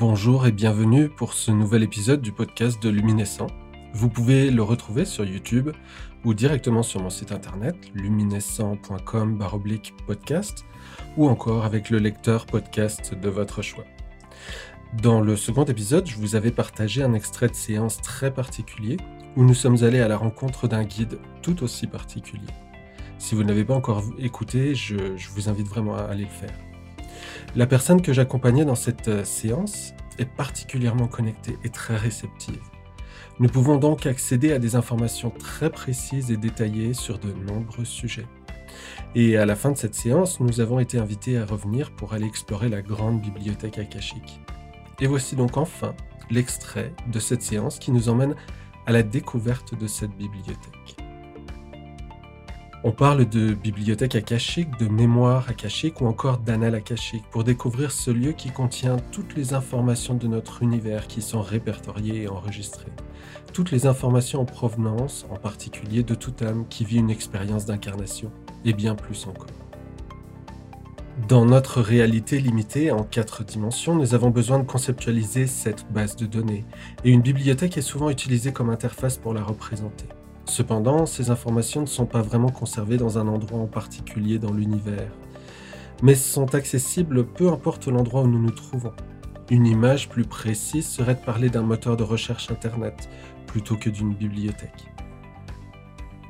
Bonjour et bienvenue pour ce nouvel épisode du podcast de Luminescent. Vous pouvez le retrouver sur YouTube ou directement sur mon site internet luminescent.com podcast ou encore avec le lecteur podcast de votre choix. Dans le second épisode, je vous avais partagé un extrait de séance très particulier où nous sommes allés à la rencontre d'un guide tout aussi particulier. Si vous ne l'avez pas encore écouté, je, je vous invite vraiment à aller le faire. La personne que j'accompagnais dans cette euh, séance particulièrement connectée et très réceptive. Nous pouvons donc accéder à des informations très précises et détaillées sur de nombreux sujets. Et à la fin de cette séance, nous avons été invités à revenir pour aller explorer la grande bibliothèque akashique. Et voici donc enfin l'extrait de cette séance qui nous emmène à la découverte de cette bibliothèque. On parle de bibliothèque akashique, de mémoire akashique ou encore d'annales akashique pour découvrir ce lieu qui contient toutes les informations de notre univers qui sont répertoriées et enregistrées. Toutes les informations en provenance, en particulier de toute âme qui vit une expérience d'incarnation, et bien plus encore. Dans notre réalité limitée en quatre dimensions, nous avons besoin de conceptualiser cette base de données, et une bibliothèque est souvent utilisée comme interface pour la représenter. Cependant, ces informations ne sont pas vraiment conservées dans un endroit en particulier dans l'univers, mais sont accessibles peu importe l'endroit où nous nous trouvons. Une image plus précise serait de parler d'un moteur de recherche Internet plutôt que d'une bibliothèque.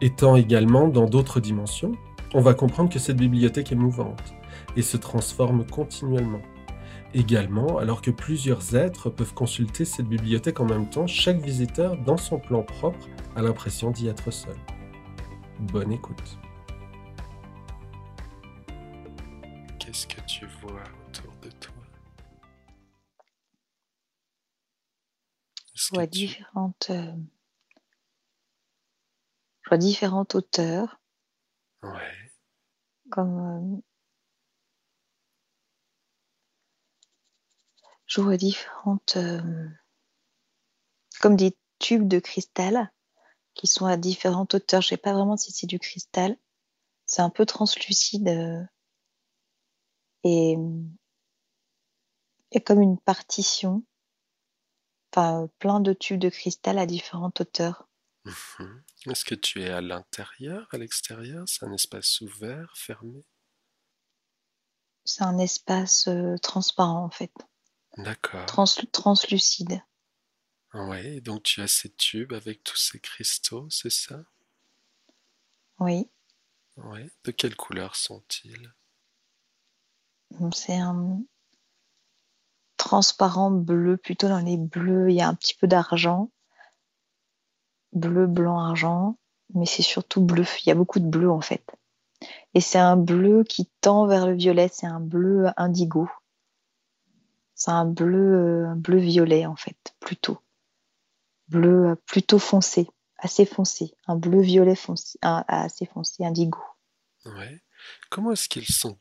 Étant également dans d'autres dimensions, on va comprendre que cette bibliothèque est mouvante et se transforme continuellement. Également, alors que plusieurs êtres peuvent consulter cette bibliothèque en même temps, chaque visiteur, dans son plan propre, a l'impression d'y être seul. Bonne écoute. Qu'est-ce que tu vois autour de toi? Je vois, différentes, euh, je vois différentes hauteurs. Ouais. Comme euh, je vois différentes, euh, comme des tubes de cristal qui sont à différentes hauteurs. Je sais pas vraiment si c'est du cristal. C'est un peu translucide euh, et comme une partition. Enfin, plein de tubes de cristal à différentes hauteurs. Mhm. Est-ce que tu es à l'intérieur, à l'extérieur? C'est un espace ouvert, fermé? C'est un espace euh, transparent en fait. D'accord. translucide. Oui, donc tu as ces tubes avec tous ces cristaux, c'est ça? Oui. Oui. De quelle couleur sont-ils? C'est un transparent bleu, plutôt dans les bleus. Il y a un petit peu d'argent. Bleu, blanc, argent. Mais c'est surtout bleu. Il y a beaucoup de bleu en fait. Et c'est un bleu qui tend vers le violet. C'est un bleu indigo. C'est un bleu, un bleu violet en fait, plutôt. Bleu plutôt foncé, assez foncé. Un bleu violet foncé, assez foncé, indigo. Ouais. Comment est-ce qu'ils sont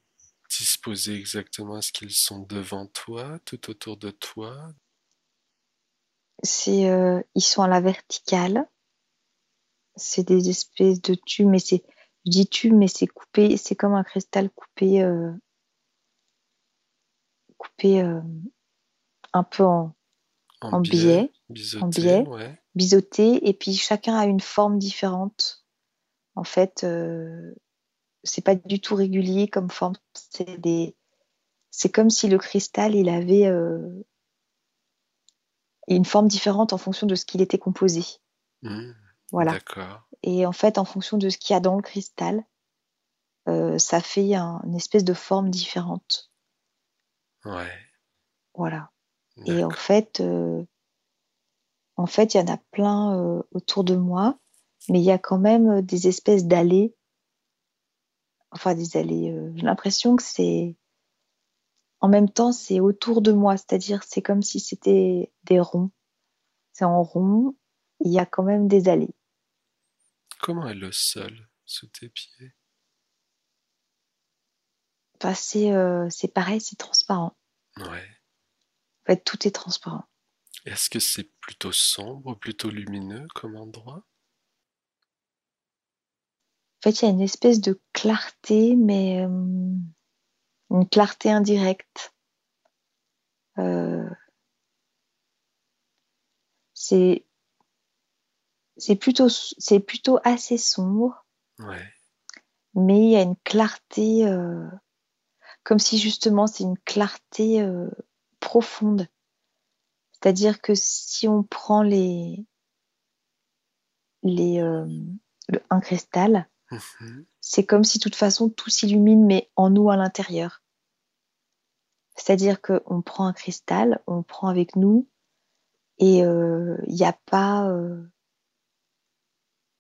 disposés exactement? Est-ce qu'ils sont devant toi, tout autour de toi? C'est, euh, ils sont à la verticale. C'est des espèces de tubes, mais c'est, je dis tubes, mais c'est coupé, c'est comme un cristal coupé euh, coupé euh, un peu en, en, biais, biseauté, biseauté, et puis chacun a une forme différente. En fait, euh, c'est pas du tout régulier comme forme. C'est des, c'est comme si le cristal il avait euh, une forme différente en fonction de ce qu'il était composé. Mmh, voilà. Et en fait, en fonction de ce qu'il y a dans le cristal, ça fait une espèce de forme différente. Ouais. Voilà. Et en fait, euh, en fait, il y en a plein euh, autour de moi, mais il y a quand même euh, des espèces d'allées. Enfin, des allées. J'ai l'impression que c'est. En même temps, c'est autour de moi, c'est-à-dire c'est comme si c'était des ronds. C'est en rond, il y a quand même des allées. Comment est le sol sous tes pieds? C'est pareil, c'est transparent. Ouais. En fait, tout est transparent. Est-ce que c'est plutôt sombre, plutôt lumineux comme endroit? En fait, il y a une espèce de clarté, mais une clarté indirecte. Euh, c'est c'est plutôt c'est plutôt assez sombre, Ouais. mais il y a une clarté, euh, comme si justement c'est une clarté euh, profonde. C'est-à-dire que si on prend les les euh, le- un cristal, Mhm. c'est comme si de toute façon tout s'illumine, mais en nous à l'intérieur. C'est-à-dire qu'on prend un cristal, on prend avec nous, et euh, il n'y a pas. euh,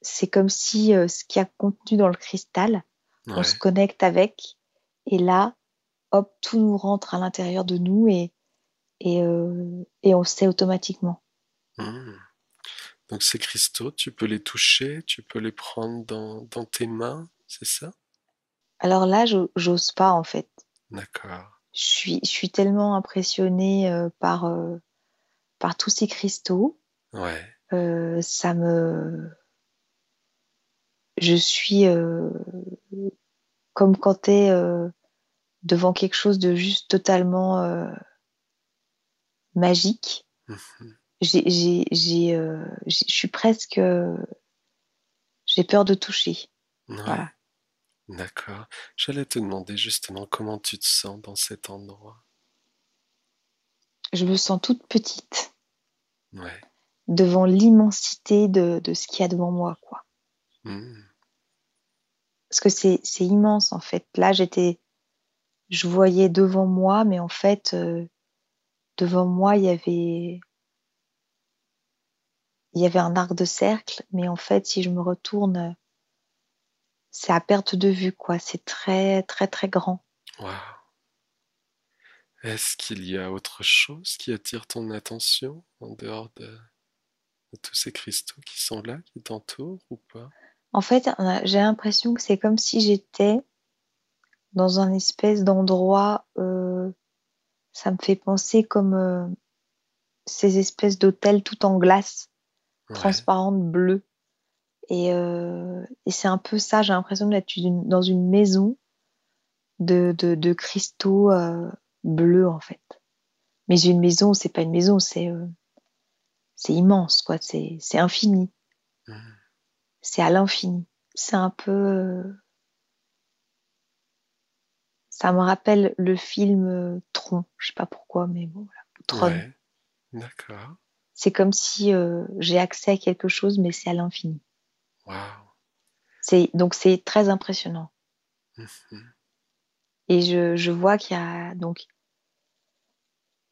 c'est comme si euh, ce qui a contenu dans le cristal, on se connecte avec, et là, hop, tout nous rentre à l'intérieur de nous et, et, euh, et on sait automatiquement. Mhm. Donc ces cristaux, tu peux les toucher, tu peux les prendre dans, dans tes mains, c'est ça? Alors là, je- j'ose pas en fait. D'accord. Je suis, je suis tellement impressionnée euh, par, euh, par tous ces cristaux. Ouais. Euh, ça me. Je suis comme quand tu es devant quelque chose de juste totalement euh, magique. Mhm. J'ai, j'ai, j'ai, euh, je suis presque. euh, j'ai peur de toucher. Ouais. Voilà. D'accord. J'allais te demander justement comment tu te sens dans cet endroit. Je me sens toute petite Ouais. devant l'immensité de, de ce qu'il y a devant moi, quoi. Mhm. Parce que c'est, c'est immense en fait. Là, j'étais, je voyais devant moi, mais en fait, euh, devant moi, il y avait, il y avait un arc de cercle, mais en fait, si je me retourne, c'est à perte de vue, quoi. C'est très, très, très grand. Waouh. Est-ce qu'il y a autre chose qui attire ton attention en dehors de, de tous ces cristaux qui sont là, qui t'entourent ou pas? En fait, j'ai l'impression que c'est comme si j'étais dans un espèce d'endroit. euh, ça me fait penser comme euh, ces espèces d'hôtels tout en glace, Ouais. transparente, bleue. Et, euh, et c'est un peu ça. J'ai l'impression d'être dans une maison de, de, de cristaux bleus en fait. Mais une maison, c'est pas une maison, c'est c'est immense, quoi. C'est infini. Mhm. C'est à l'infini. C'est un peu. Ça me rappelle le film euh, Tron. Je sais pas pourquoi, mais bon, voilà. Tron. Ouais. D'accord. C'est comme si euh, j'ai accès à quelque chose, mais c'est à l'infini. Waouh. C'est donc c'est très impressionnant. Mhm. Et je, je vois qu'il y a donc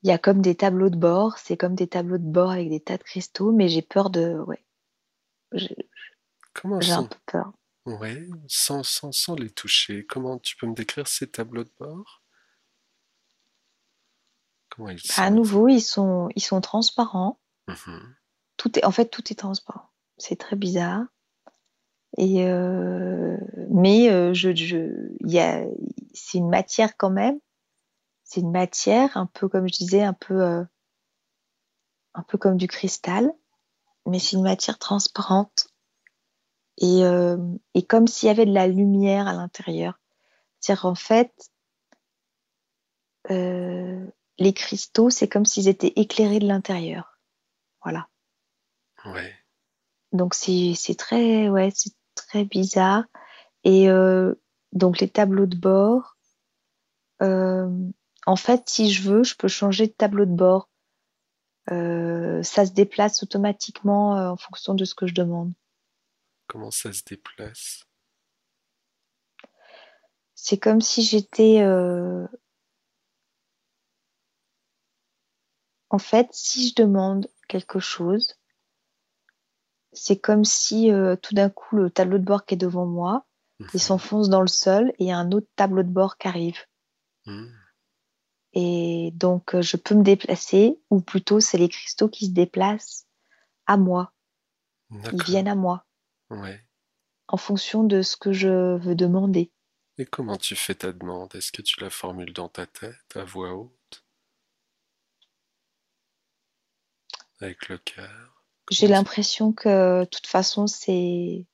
il y a comme des tableaux de bord. C'est comme des tableaux de bord avec des tas de cristaux, mais j'ai peur de ouais. J'ai Comment j'ai un peu peur. Ouais, sans, sans, sans les toucher, comment tu peux me décrire ces tableaux de bord? Comment ils À sont? nouveau, ils sont ils sont transparents. Mhm. Tout est en fait tout est transparent. C'est très bizarre. Et euh, mais euh, je, je, y a, c'est une matière quand même. C'est une matière un peu comme je disais, un peu, euh, un peu comme du cristal, mais c'est une matière transparente et, euh, et comme s'il y avait de la lumière à l'intérieur. C'est-à-dire en fait, euh, les cristaux, c'est comme s'ils étaient éclairés de l'intérieur. Voilà. Ouais. Donc c'est très ouais c'est très bizarre et euh, donc les tableaux de bord euh, en fait si je veux je peux changer de tableau de bord Euh, ça se déplace automatiquement en fonction de ce que je demande Comment ça se déplace? c'est comme si j'étais euh, en fait si je demande quelque chose c'est comme si euh, tout d'un coup le tableau de bord qui est devant moi il Mhm. s'enfonce dans le sol et il y a un autre tableau de bord qui arrive Mhm. Et donc, euh, je peux me déplacer, ou plutôt, c'est les cristaux qui se déplacent à moi. Ils viennent à moi, Ouais. en fonction de ce que je veux demander. Et comment tu fais ta demande? Est-ce que tu la formules dans ta tête, à voix haute, avec le cœur? J'ai Comment l'impression que, de toute façon, c'est,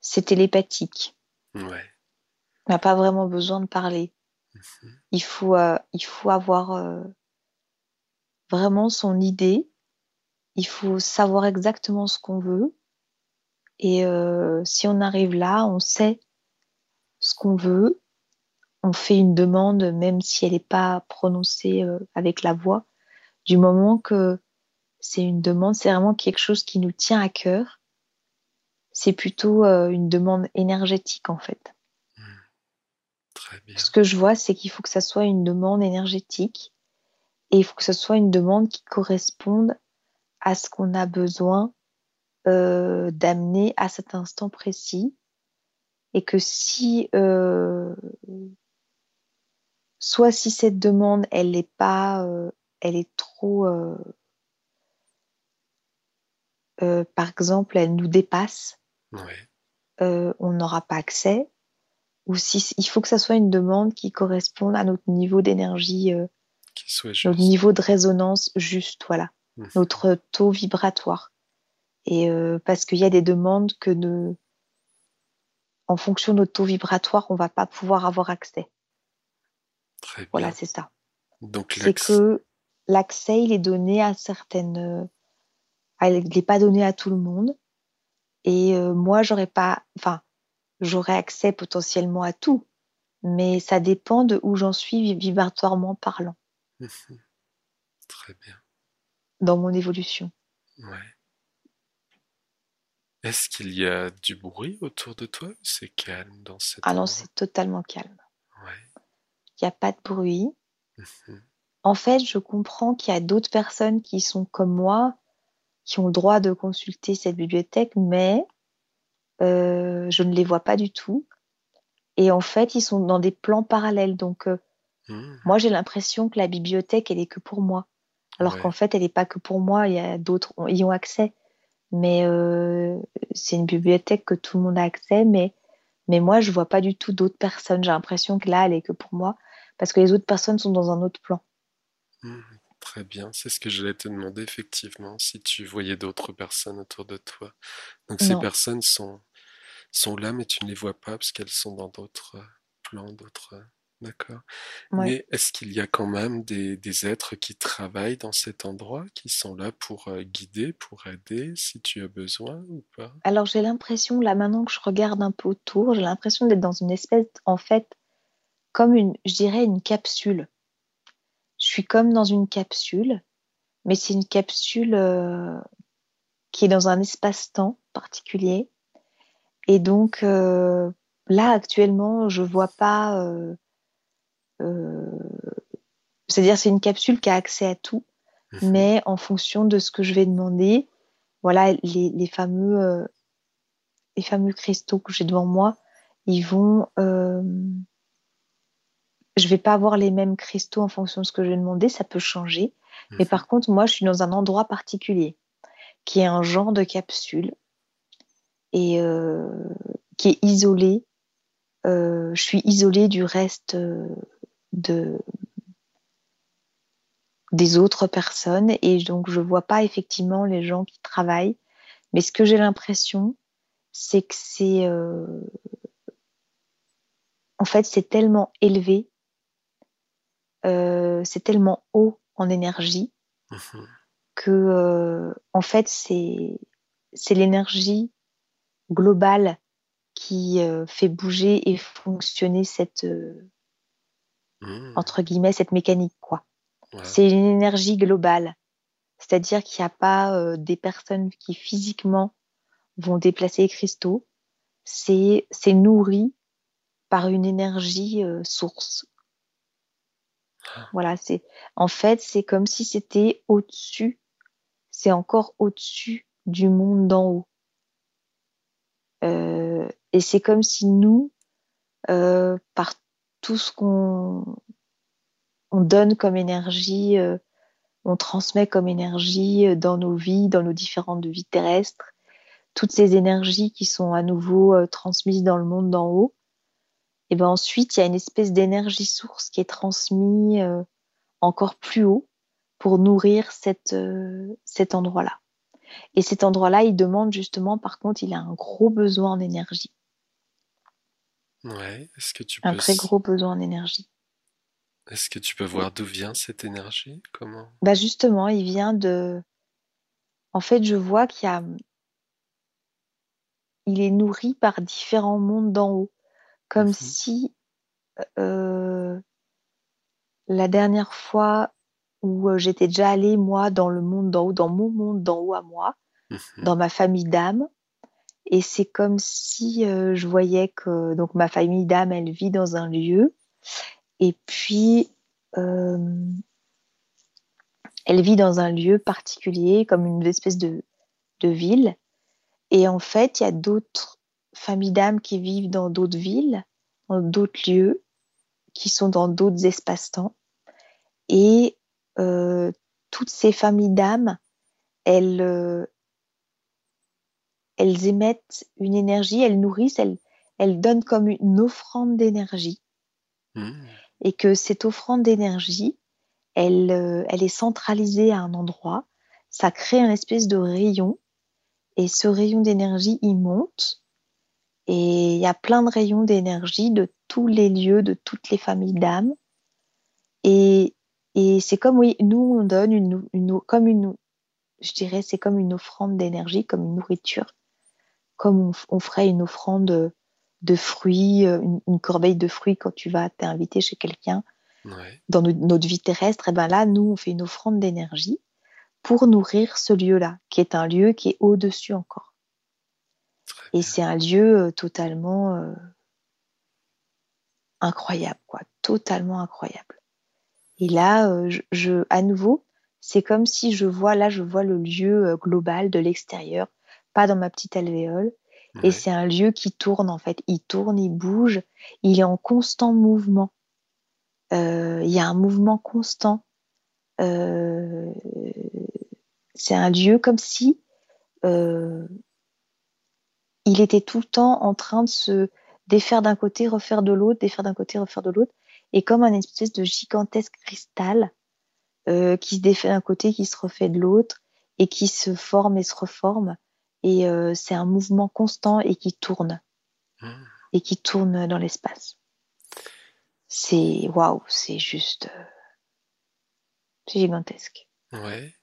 c'est télépathique. Ouais. On n'a pas vraiment besoin de parler. Mhm. Il faut, euh, il faut avoir euh, vraiment son idée il faut savoir exactement ce qu'on veut. Et euh, si on arrive là, on sait ce qu'on veut. On fait une demande, même si elle n'est pas prononcée euh, avec la voix. Du moment que c'est une demande, c'est vraiment quelque chose qui nous tient à cœur. C'est plutôt euh, une demande énergétique en fait. Hmm. Très bien. Ce que je vois, c'est qu'il faut que ça soit une demande énergétique et il faut que ce soit une demande qui corresponde à ce qu'on a besoin euh, d'amener à cet instant précis. Et que si, euh, soit si cette demande, elle n'est pas, euh, elle est trop, par exemple, elle nous dépasse, on n'aura pas accès. Ou si il faut que ça soit une demande qui corresponde à notre niveau d'énergie notre niveau de résonance juste, voilà, mmh. notre taux vibratoire. Et euh, parce qu'il y a des demandes que de, en fonction de notre taux vibratoire, on va pas pouvoir avoir accès. Très bien. Voilà, c'est ça. Donc c'est que l'accès, il est donné à certaines, il n'est pas donné à tout le monde. Et euh, moi, j'aurais pas, enfin, j'aurais accès potentiellement à tout, mais ça dépend de où j'en suis vibratoirement parlant. Mhm. Très bien. Dans mon évolution. Ouais. Est-ce qu'il y a du bruit autour de toi c'est calme dans cette Ah non, c'est totalement calme. Ouais. Il n'y a pas de bruit. Mhm. En fait, je comprends qu'il y a d'autres personnes qui sont comme moi, qui ont le droit de consulter cette bibliothèque, mais euh, je ne les vois pas du tout. Et en fait, ils sont dans des plans parallèles. Donc, euh, Hmm. Moi, j'ai l'impression que la bibliothèque, elle est que pour moi. Alors qu'en fait, elle n'est pas que pour moi. Il y a d'autres y ont accès. Mais euh, c'est une bibliothèque que tout le monde a accès. Mais, mais moi, je vois pas du tout d'autres personnes. J'ai l'impression que là, elle est que pour moi. Parce que les autres personnes sont dans un autre plan. Hmm, très bien. C'est ce que j'allais te demander, effectivement, si tu voyais d'autres personnes autour de toi. Donc, ces personnes sont, sont là, mais tu ne les vois pas parce qu'elles sont dans d'autres plans, d'autres D'accord. Mais est-ce qu'il y a quand même des, êtres qui travaillent dans cet endroit, qui sont là pour euh, guider, pour aider, si tu as besoin ou pas? Alors j'ai l'impression, là maintenant que je regarde un peu autour, j'ai l'impression d'être dans une espèce, en fait, comme une, je dirais, une capsule. Je suis comme dans une capsule, mais c'est une capsule euh, qui est dans un espace-temps particulier. Et donc euh, là actuellement, je vois pas c'est-à-dire c'est une capsule qui a accès à tout, mhm. mais en fonction de ce que je vais demander, voilà les, fameux euh, les fameux cristaux que j'ai devant moi, ils vont euh, je vais pas avoir les mêmes cristaux en fonction de ce que je vais demander, ça peut changer. Mais mhm. par contre, moi, je suis dans un endroit particulier, qui est un genre de capsule et qui est isolé. je suis isolée du reste de des autres personnes et donc je vois pas effectivement les gens qui travaillent mais ce que j'ai l'impression c'est que c'est euh, en fait c'est tellement élevé euh, c'est tellement haut en énergie mhm. que euh, en fait c'est c'est l'énergie globale qui fait bouger et fonctionner cette Mmh. entre guillemets, cette mécanique, quoi. C'est une énergie globale. C'est-à-dire qu'il n'y a pas euh, des personnes qui physiquement vont déplacer les cristaux. C'est, nourri par une énergie euh, source. Ah. Voilà, c'est, en fait, c'est comme si c'était au-dessus, c'est encore au-dessus du monde d'en haut. Euh, et c'est comme si nous, par tout ce qu'on on donne comme énergie, euh, on transmet comme énergie euh, dans nos vies, dans nos différentes vies terrestres, toutes ces énergies qui sont à nouveau euh, transmises dans le monde d'en haut. Et ben ensuite, il y a une espèce d'énergie source qui est transmise encore plus haut pour nourrir cet endroit-là. Et cet endroit-là, il demande justement, par contre, il a un gros besoin en. Ouais, est-ce que tu Un très gros besoin en énergie. Est-ce que tu peux voir d'où vient cette énergie? Comment? Bah justement, il vient de. en fait, je vois qu'il y a, il est nourri par différents mondes d'en haut, comme Mhm. si euh, la dernière fois où euh, j'étais déjà allée moi dans le monde d'en haut, dans mon monde d'en haut à moi, Mhm. dans ma famille d'âmes, et c'est comme si euh, je voyais que donc ma famille d'âmes, elle vit dans un lieu, et puis euh, elle vit dans un lieu particulier, comme une espèce de, de ville. Et en fait, il y a d'autres familles d'âmes qui vivent dans d'autres villes, dans d'autres lieux, qui sont dans d'autres espaces-temps. Et euh, toutes ces familles d'âmes, elles, elles émettent une énergie, elles nourrissent, elles, elles donnent comme une offrande d'énergie. Mhm. Et que cette offrande d'énergie, elle, euh, elle est centralisée à un endroit. Ça crée un espèce de rayon. Et ce rayon d'énergie, il monte. Et il y a plein de rayons d'énergie de tous les lieux, de toutes les familles d'âmes. Et, et c'est comme, oui, nous, on donne une, une, comme une, je dirais, c'est comme une offrande d'énergie, comme une nourriture. Comme on, on ferait une offrande de fruits, euh, une, une, corbeille de fruits quand tu vas t'inviter chez quelqu'un. Ouais. Dans notre, notre vie terrestre, et ben là, nous, on fait une offrande d'énergie pour nourrir ce lieu-là, qui est un lieu qui est au-dessus encore. Et c'est un lieu euh, totalement euh, incroyable, quoi, totalement incroyable. Et là, euh, je, je, à nouveau, c'est comme si je vois, là, je vois le lieu global de l'extérieur, pas dans ma petite alvéole. Ouais. Et c'est un lieu qui tourne, en fait. Il tourne, il bouge, il est en constant mouvement. Euh, il y a un mouvement constant. Euh, c'est un lieu comme si euh, il était tout le temps en train de se défaire d'un côté, refaire de l'autre, défaire d'un côté, refaire de l'autre, et comme un espèce de gigantesque cristal qui se défait d'un côté, qui se refait de l'autre, et qui se forme et se reforme. Et euh, c'est un mouvement constant et qui tourne, Mmh. et qui tourne dans l'espace. C'est waouh, c'est juste, euh, c'est gigantesque. Ouais.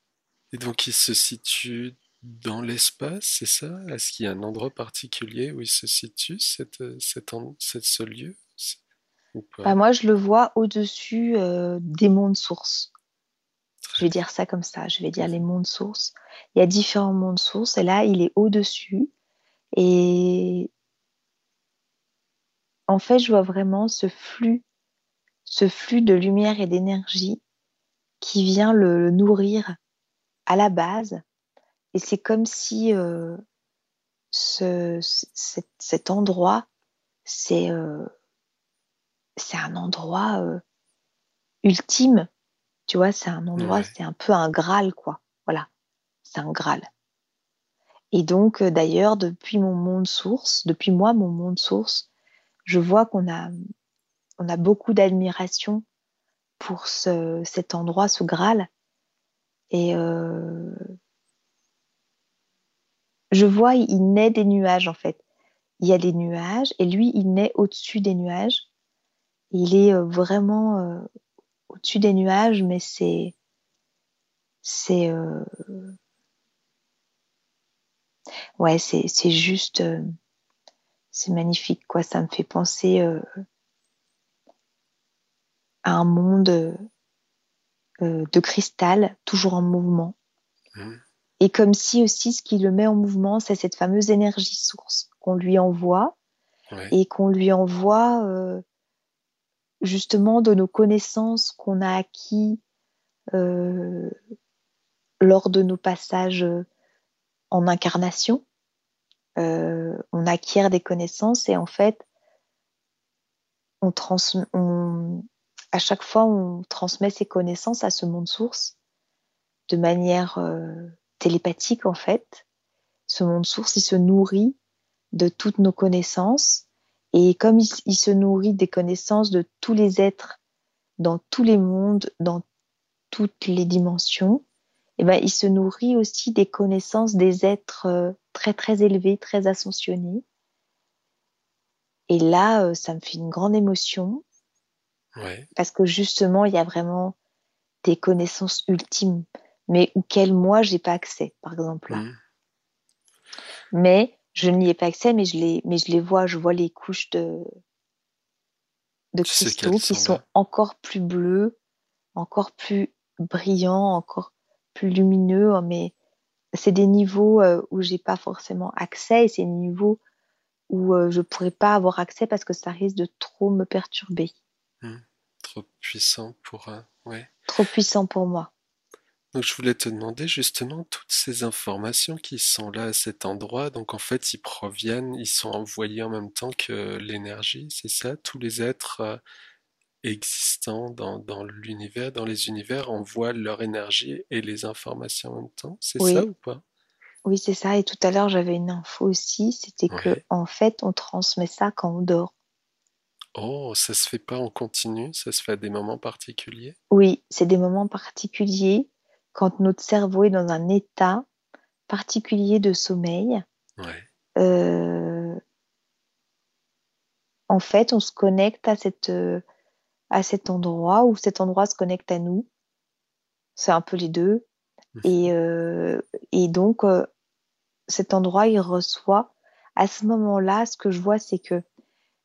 Et donc il se situe dans l'espace, c'est ça? Est-ce qu'il y a un endroit particulier où il se situe, cette, cet en- cet- ce lieu? C'est- Ou pas? Bah, moi, je le vois au-dessus euh, des mondes sources. Je vais dire ça comme ça. Je vais dire les mondes sources. Il y a différents mondes sources et là, il est au-dessus. Et en fait, je vois vraiment ce flux, ce flux de lumière et d'énergie qui vient le, le nourrir à la base. Et c'est comme si euh, ce, cet, cet endroit, c'est euh, un endroit euh, ultime. Tu vois, c'est un endroit, Ouais. c'est un peu un Graal, quoi. Voilà, c'est un Graal. Et donc, euh, d'ailleurs, depuis mon monde source, depuis moi, mon monde source, je vois qu'on a, on a beaucoup d'admiration pour ce, cet endroit, ce Graal. Et euh, je vois, il naît des nuages, en fait. Il y a des nuages, et lui, il naît au-dessus des nuages. Il est euh, vraiment euh, au-dessus des nuages, mais c'est, c'est, euh, ouais, c'est, c'est juste, euh, c'est magnifique, quoi. Ça me fait penser euh, à un monde de cristal, toujours en mouvement. Mmh. Et comme si aussi ce qui le met en mouvement, c'est cette fameuse énergie source qu'on lui envoie Ouais. et qu'on lui envoie justement de nos connaissances qu'on a acquis euh, lors de nos passages en incarnation. Euh, on acquiert des connaissances et en fait, on à chaque fois, on transmet ces connaissances à ce monde source de manière euh, télépathique en fait. Ce monde source, il se nourrit de toutes nos connaissances et comme il, il se nourrit des connaissances de tous les êtres dans tous les mondes, dans toutes les dimensions, et ben, il se nourrit aussi des connaissances des êtres euh, très très élevés, très ascensionnés. Et là, euh, ça me fait une grande émotion Ouais. parce que justement, il y a vraiment des connaissances ultimes. mais auxquels moi, j'ai pas accès, par exemple. Mhm. Mais je n'y ai pas accès, mais je, les, mais je les vois, je vois les couches de, de cristaux qui sont encore plus bleus, encore plus brillants, encore plus lumineux, mais c'est des niveaux euh, où j'ai pas forcément accès et c'est des niveaux où euh, je pourrais pas avoir accès parce que ça risque de trop me perturber, Trop puissant pour un. Ouais. trop puissant pour moi. Donc je voulais te demander justement toutes ces informations qui sont là à cet endroit. Donc en fait, ils proviennent, ils sont envoyés en même temps que l'énergie, c'est ça? Tous les êtres euh, existants dans, dans l'univers, dans les univers, envoient leur énergie et les informations en même temps. C'est ça ou pas? oui, c'est ça. Et tout à l'heure, j'avais une info aussi, c'était que Ouais. en fait, on transmet ça quand on dort. Oh, ça se fait pas en continu, ça se fait à des moments particuliers? Oui, c'est des moments particuliers quand notre cerveau est dans un état particulier de sommeil. Ouais. euh, en fait, on se connecte à cette, euh, à cet endroit ou cet endroit se connecte à nous. C'est un peu les deux. Et, Mhm. euh, et donc, euh, cet endroit, il reçoit. À ce moment-là, ce que je vois, c'est que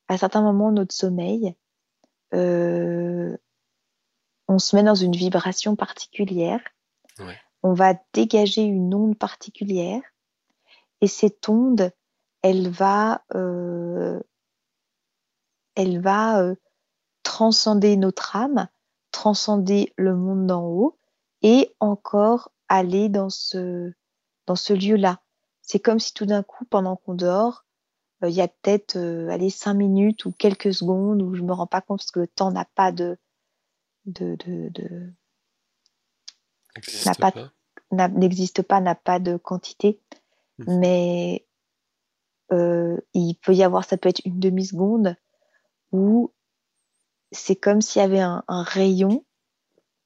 à certains moments de notre sommeil, euh, on se met dans une vibration particulière. On va dégager une onde particulière. Et cette onde, elle va, euh, elle va euh, transcender notre âme, transcender le monde d'en haut et encore aller dans ce, lieu-là. C'est comme si tout d'un coup, pendant qu'on dort, euh, il y a peut-être allez, cinq minutes ou quelques secondes où je me rends pas compte parce que le temps n'a pas de, de, N'existe pas, n'a- n'existe pas, n'a pas de quantité, Mhm. mais euh, il peut y avoir, ça peut être une demi-seconde où c'est comme s'il y avait un, un rayon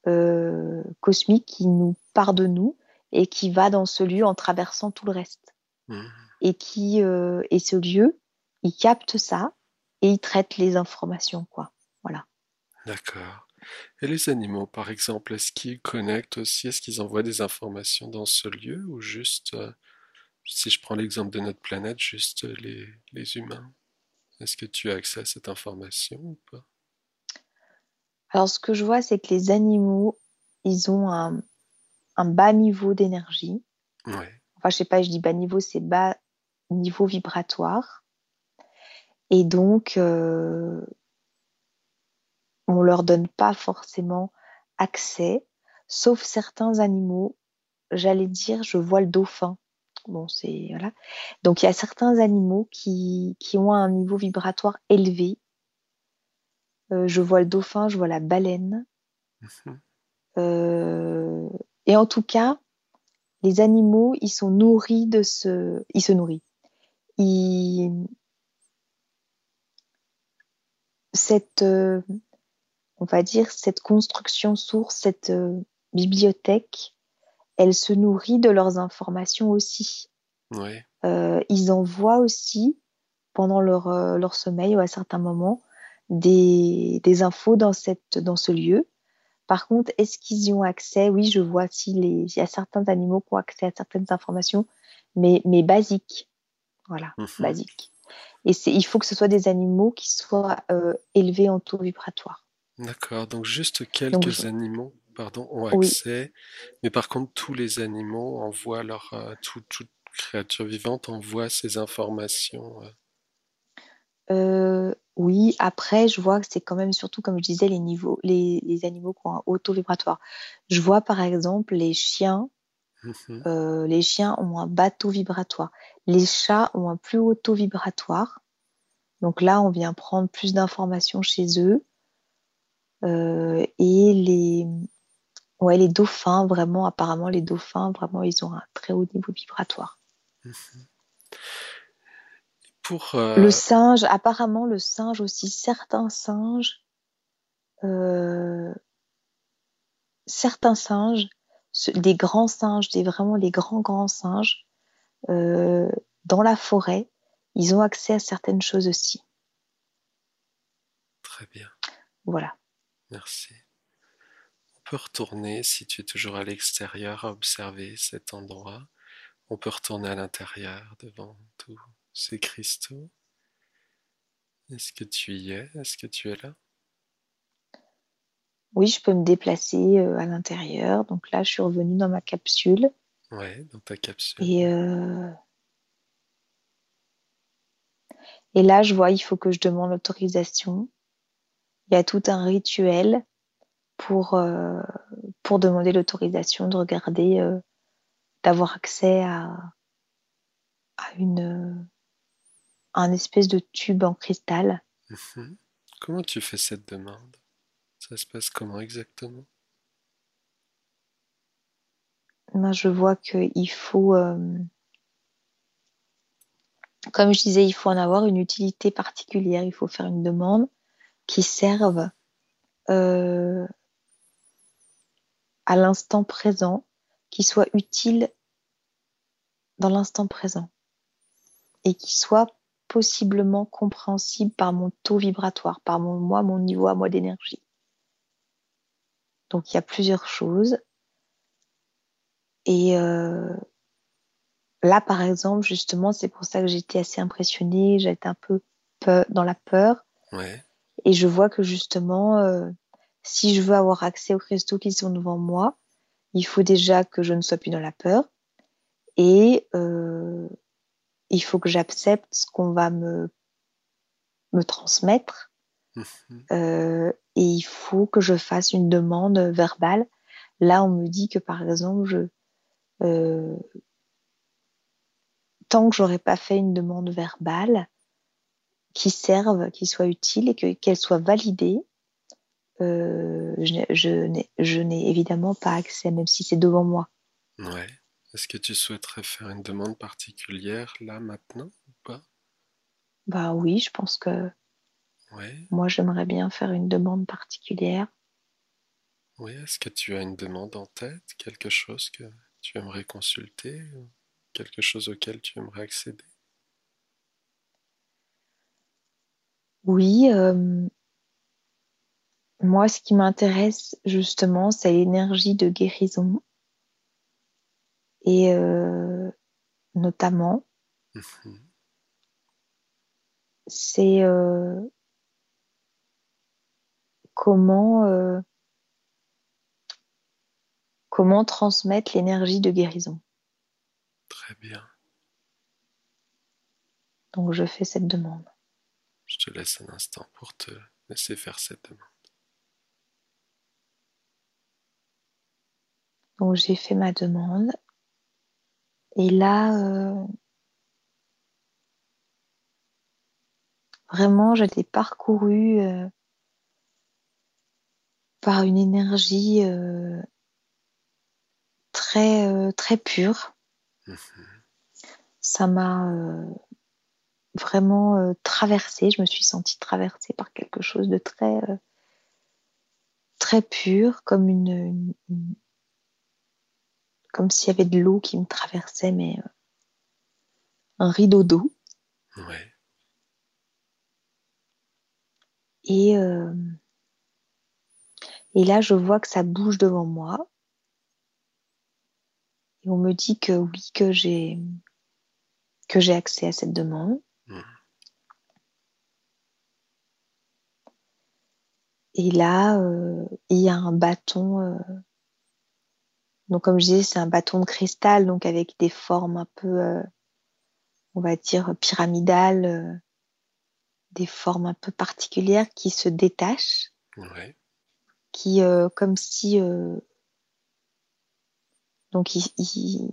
euh, cosmique qui nous part de nous et qui va dans ce lieu en traversant tout le reste. Mhm. Et qui euh, et ce lieu, il capte ça et il traite les informations, quoi. Voilà. D'accord. Et les animaux, par exemple, est-ce qu'ils connectent aussi, est-ce qu'ils envoient des informations dans ce lieu ou juste, euh, si je prends l'exemple de notre planète, juste les, les humains? Est-ce que tu as accès à cette information ou pas? Alors ce que je vois, c'est que les animaux, ils ont un, un bas niveau d'énergie. Ouais. Enfin, je sais pas, je dis bas niveau, c'est bas niveau vibratoire. Et donc, euh, on leur donne pas forcément accès, sauf certains animaux. J'allais dire, je vois le dauphin. Bon, c'est voilà. Donc il y a certains animaux qui, qui ont un niveau vibratoire élevé. Euh, je vois le dauphin, je vois la baleine. Mhm. Euh, et en tout cas, les animaux, ils sont nourris de ce, ils se nourrissent. Ils, cette, euh, on va dire, cette construction source, cette euh, bibliothèque, elle se nourrit de leurs informations aussi. Ouais. Euh, ils envoient aussi, pendant leur, euh, leur sommeil ou à certains moments, des, des infos dans, cette, dans ce lieu. Par contre, est-ce qu'ils y ont accès? Oui, je vois si les, il y a certains animaux qui ont accès à certaines informations, mais, mais basiques. Voilà, Mhm. basiques. Et il faut que ce soit des animaux qui soient euh, élevés en taux vibratoire. D'accord. Donc juste Donc, quelques je- animaux, pardon, ont oui, accès, mais par contre tous les animaux envoient leur, euh, tout- toute créature vivante envoie ces informations. euh. Euh, oui, après, je vois que c'est quand même surtout, comme je disais, les niveaux, les, les animaux qui ont un haut taux vibratoire. Je vois par exemple les chiens, Mhm. euh, les chiens ont un bas taux vibratoire. Les chats ont un plus haut taux vibratoire. Donc là, on vient prendre plus d'informations chez eux. Euh, et les, ouais, les dauphins, vraiment, apparemment, les dauphins, vraiment, ils ont un très haut niveau vibratoire. Pour Le euh, singe, apparemment, le singe aussi, certains singes, euh, certains singes, ce- des grands singes, des vraiment les grands grands singes, euh, dans la forêt, ils ont accès à certaines choses aussi. très bien, Voilà. Merci. peut retourner, si tu es toujours à l'extérieur, à observer cet endroit. On peut retourner à l'intérieur devant tous ces cristaux. Est-ce que tu y es? Est-ce que tu es là? Oui, je peux me déplacer euh, à l'intérieur. Donc là, je suis revenue dans ma capsule. Ouais, dans ta capsule. Et, euh, et là, je vois, il faut que je demande l'autorisation. Il y a tout un rituel pour, euh, pour demander l'autorisation de regarder, euh, d'avoir accès à, à une un espèce de tube en cristal. Mhm. Comment tu fais cette demande? Ça se passe comment exactement? Moi, je vois qu'il faut, euh, comme je disais, il faut en avoir une utilité particulière. Il faut faire une demande qui serve euh, à l'instant présent, qui soit utile dans l'instant présent et qui soit possiblement compréhensible par mon taux vibratoire, par mon moi, mon niveau à moi d'énergie. Donc il y a plusieurs choses. Et euh, là, par exemple, justement, c'est pour ça que j'étais assez impressionnée, j'étais un peu dans la peur. Et je vois que justement, euh, si je veux avoir accès aux cristaux qui sont devant moi, il faut déjà que je ne sois plus dans la peur. Et euh, il faut que j'accepte ce qu'on va me, me transmettre. Mhm. Euh, et il faut que je fasse une demande verbale. Là, on me dit que par exemple, je, euh, tant que j'aurais pas fait une demande verbale qui serve, qui soit utile et que, qu'elle soit validée, euh, je, n'ai- évidemment pas accès, même si c'est devant moi. Ouais. Est-ce que tu souhaiterais faire une demande particulière là maintenant ou pas? Bah oui, je pense que Ouais. moi, j'aimerais bien faire une demande particulière. Oui, est-ce que tu as une demande en tête, quelque chose que tu aimerais consulter, quelque chose auquel tu aimerais accéder? Oui, euh, moi, ce qui m'intéresse justement, c'est l'énergie de guérison. Et euh, notamment, Mhm. c'est euh, comment, euh, comment transmettre l'énergie de guérison. Très bien. Donc, je fais cette demande. Je te laisse un instant pour te laisser faire cette demande. Donc, j'ai fait ma demande. Et là, euh, vraiment, je l'ai parcouru euh, par une énergie euh, très, euh, très pure. Mhm. Ça m'a vraiment euh, traversée. Je me suis sentie traversée par quelque chose de très, euh, très pur, comme une, une- une- comme s'il y avait de l'eau qui me traversait, mais euh, un rideau d'eau. Ouais. Et, et là, je vois que ça bouge devant moi. Et on me dit que oui, que j'ai que j'ai accès à cette demande. Et là, euh, il y a un bâton. euh, donc, comme je disais, c'est un bâton de cristal, donc avec des formes un peu, euh, on va dire, pyramidales, euh, des formes un peu particulières qui se détachent, Ouais. qui, euh, comme si, euh, donc, il, il-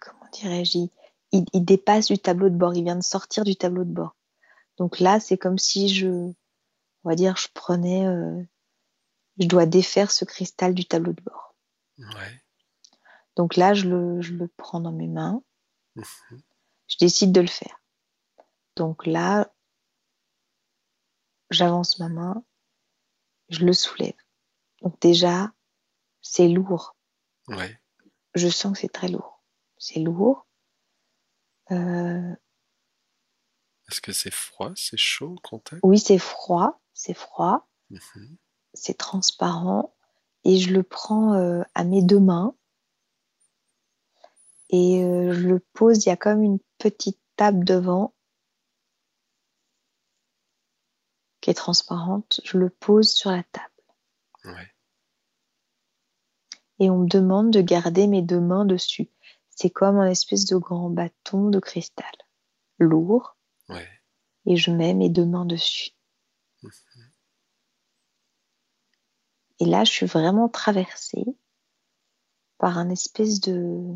comment dirais-je, il, il, il dépasse du tableau de bord, il vient de sortir du tableau de bord. Donc là, c'est comme si je, on va dire, je prenais, euh, je dois défaire ce cristal du tableau de bord. Ouais. Donc là, je le, je le prends dans mes mains, Mhm. je décide de le faire. Donc là, j'avance ma main, je le soulève. Donc déjà, c'est lourd. Ouais. Je sens que c'est très lourd. C'est lourd. Euh, Est-ce que c'est froid, c'est chaud au contact? oui, c'est froid, c'est froid. Mhm. c'est transparent et je le prends euh, à mes deux mains et euh, je le pose, il y a comme une petite table devant qui est transparente, je le pose sur la table. Ouais. Et on me demande de garder mes deux mains dessus. C'est comme un espèce de grand bâton de cristal, lourd, Ouais. et je mets mes deux mains dessus. Et là, je suis vraiment traversée par un espèce de...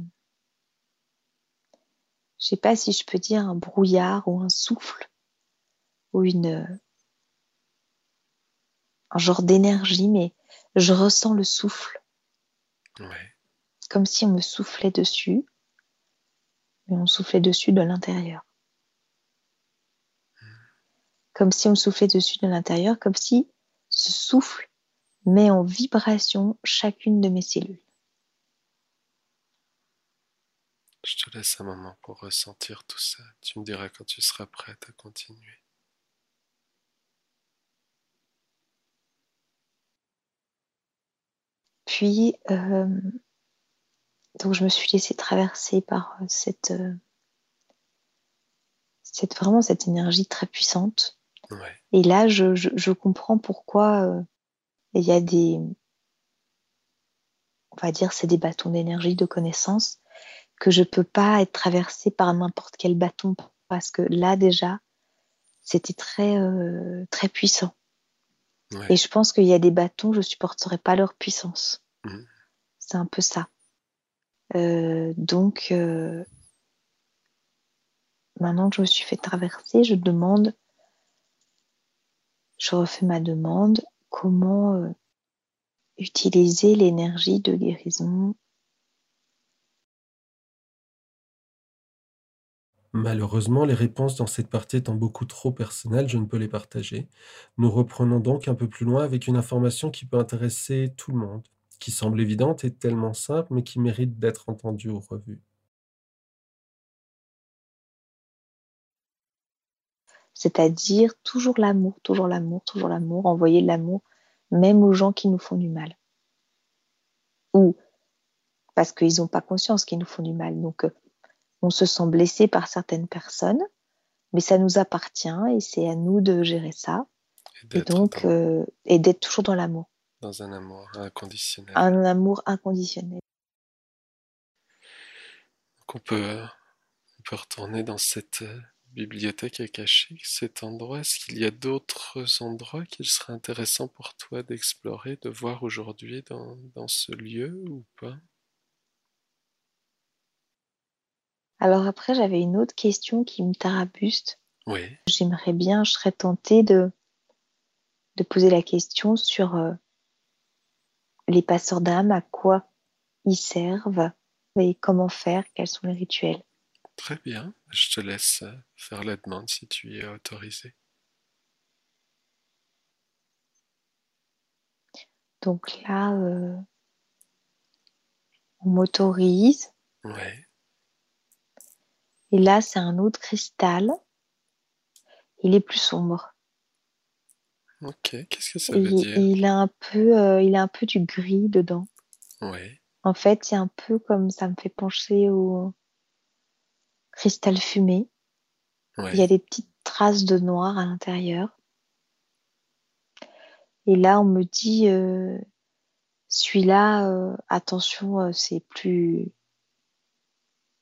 Je sais pas si je peux dire un brouillard ou un souffle ou une... un genre d'énergie, mais je ressens le souffle, Ouais. comme si on me soufflait dessus, mais on soufflait dessus de l'intérieur. Comme si on me soufflait dessus de l'intérieur, comme si ce souffle met en vibration chacune de mes cellules. Je te laisse un moment pour ressentir tout ça. Tu me diras quand tu seras prête à continuer. Puis, euh, donc je me suis laissée traverser par euh, cette, euh, cette vraiment cette énergie très puissante. Ouais. Et là, je, je, je comprends pourquoi euh, il y a des, on va dire, c'est des bâtons d'énergie, de connaissance, que je peux pas être traversée par n'importe quel bâton parce que là déjà, c'était très euh, très puissant. Ouais. Et je pense qu'il y a des bâtons, je supporterais pas leur puissance. Mhm. C'est un peu ça. Euh, donc, euh, maintenant que je me suis fait traverser, je demande, je refais ma demande, comment euh, utiliser l'énergie de guérison. Malheureusement, les réponses dans cette partie étant beaucoup trop personnelles, je ne peux les partager. Nous reprenons donc un peu plus loin avec une information qui peut intéresser tout le monde, qui semble évidente et tellement simple, mais qui mérite d'être entendue ou revue. C'est-à-dire toujours l'amour, toujours l'amour, toujours l'amour, envoyer de l'amour, même aux gens qui nous font du mal. Ou parce qu'ils n'ont pas conscience qu'ils nous font du mal. Donc, euh, on se sent blessé par certaines personnes, mais ça nous appartient et c'est à nous de gérer ça. Et donc, euh, et d'être toujours dans l'amour. dans un amour inconditionnel. Un amour inconditionnel. Donc on peut, on peut retourner dans cette euh, bibliothèque à cacher, cet endroit. Est-ce qu'il y a d'autres endroits qu'il serait intéressant pour toi d'explorer, de voir aujourd'hui dans, dans ce lieu ou pas? Alors après, j'avais une autre question qui me tarabuste. Oui, J'aimerais bien, je serais tentée de, de poser la question sur euh, les passeurs d'âme, à quoi ils servent et comment faire, quels sont les rituels. Très bien. Je te laisse euh, faire la demande si tu y es autorisé. Donc là, euh, on m'autorise. Ouais, Et là, c'est un autre cristal. Il est plus sombre. ok. Qu'est-ce que ça Et veut il, dire? il a un peu, euh, il a un peu du gris dedans. Ouais, En fait, c'est un peu comme ça me fait pencher au cristal fumé. Il y a des petites traces de noir à l'intérieur. Et là, on me dit, euh, celui-là, euh, attention, euh, c'est plus,